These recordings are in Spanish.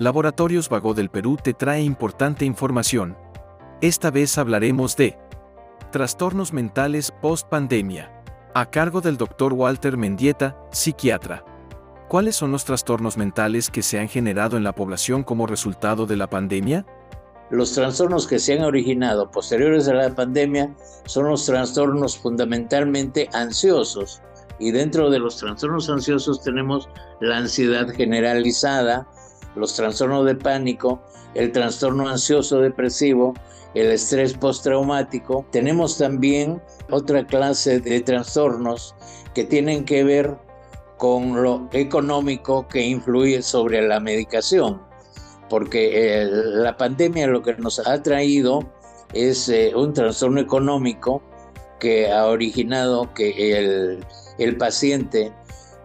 Laboratorios Vago del Perú te trae importante información. Esta vez hablaremos de trastornos mentales post-pandemia, a cargo del Dr. Walter Mendieta, psiquiatra. ¿Cuáles son los trastornos mentales que se han generado en la población como resultado de la pandemia? Los trastornos que se han originado posteriores a la pandemia son los trastornos fundamentalmente ansiosos. Y dentro de los trastornos ansiosos tenemos la ansiedad generalizada, los trastornos de pánico, el trastorno ansioso depresivo, el estrés postraumático. Tenemos también otra clase de trastornos que tienen que ver con lo económico que influye sobre la medicación porque eh, la pandemia lo que nos ha traído es eh, un trastorno económico que ha originado que el, paciente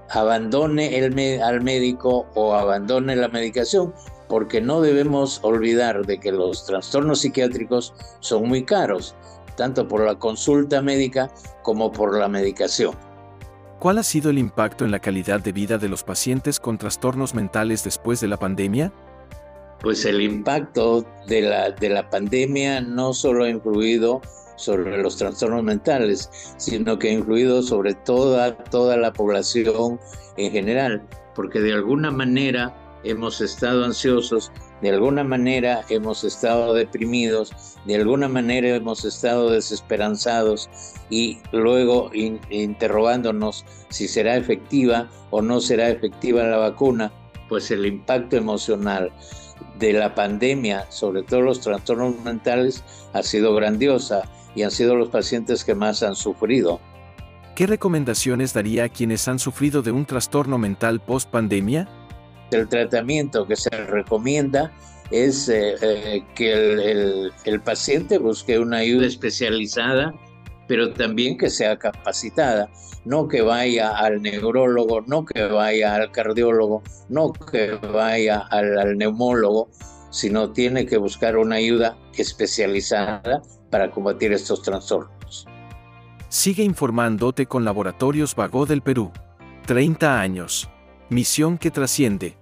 abandone el, al médico o abandone la medicación, porque no debemos olvidar de que los trastornos psiquiátricos son muy caros, tanto por la consulta médica como por la medicación. ¿Cuál ha sido el impacto en la calidad de vida de los pacientes con trastornos mentales después de la pandemia? pues el impacto de la, de la pandemia no solo ha influido sobre los trastornos mentales, sino que ha influido sobre toda, toda la población en general, porque de alguna manera hemos estado ansiosos, de alguna manera hemos estado deprimidos, de alguna manera hemos estado desesperanzados y luego interrogándonos si será efectiva o no será efectiva la vacuna, pues el impacto emocional de la pandemia, sobre todo los trastornos mentales, ha sido grandiosa y han sido los pacientes que más han sufrido. ¿Qué recomendaciones daría a quienes han sufrido de un trastorno mental post pandemia? El tratamiento que se recomienda es eh, eh, que el paciente busque una ayuda especializada pero también que sea capacitada, no que vaya al neurólogo, no que vaya al cardiólogo, no que vaya al, neumólogo, sino tiene que buscar una ayuda especializada para combatir estos trastornos. Sigue informándote con Laboratorios Vago del Perú. 30 años. Misión que trasciende.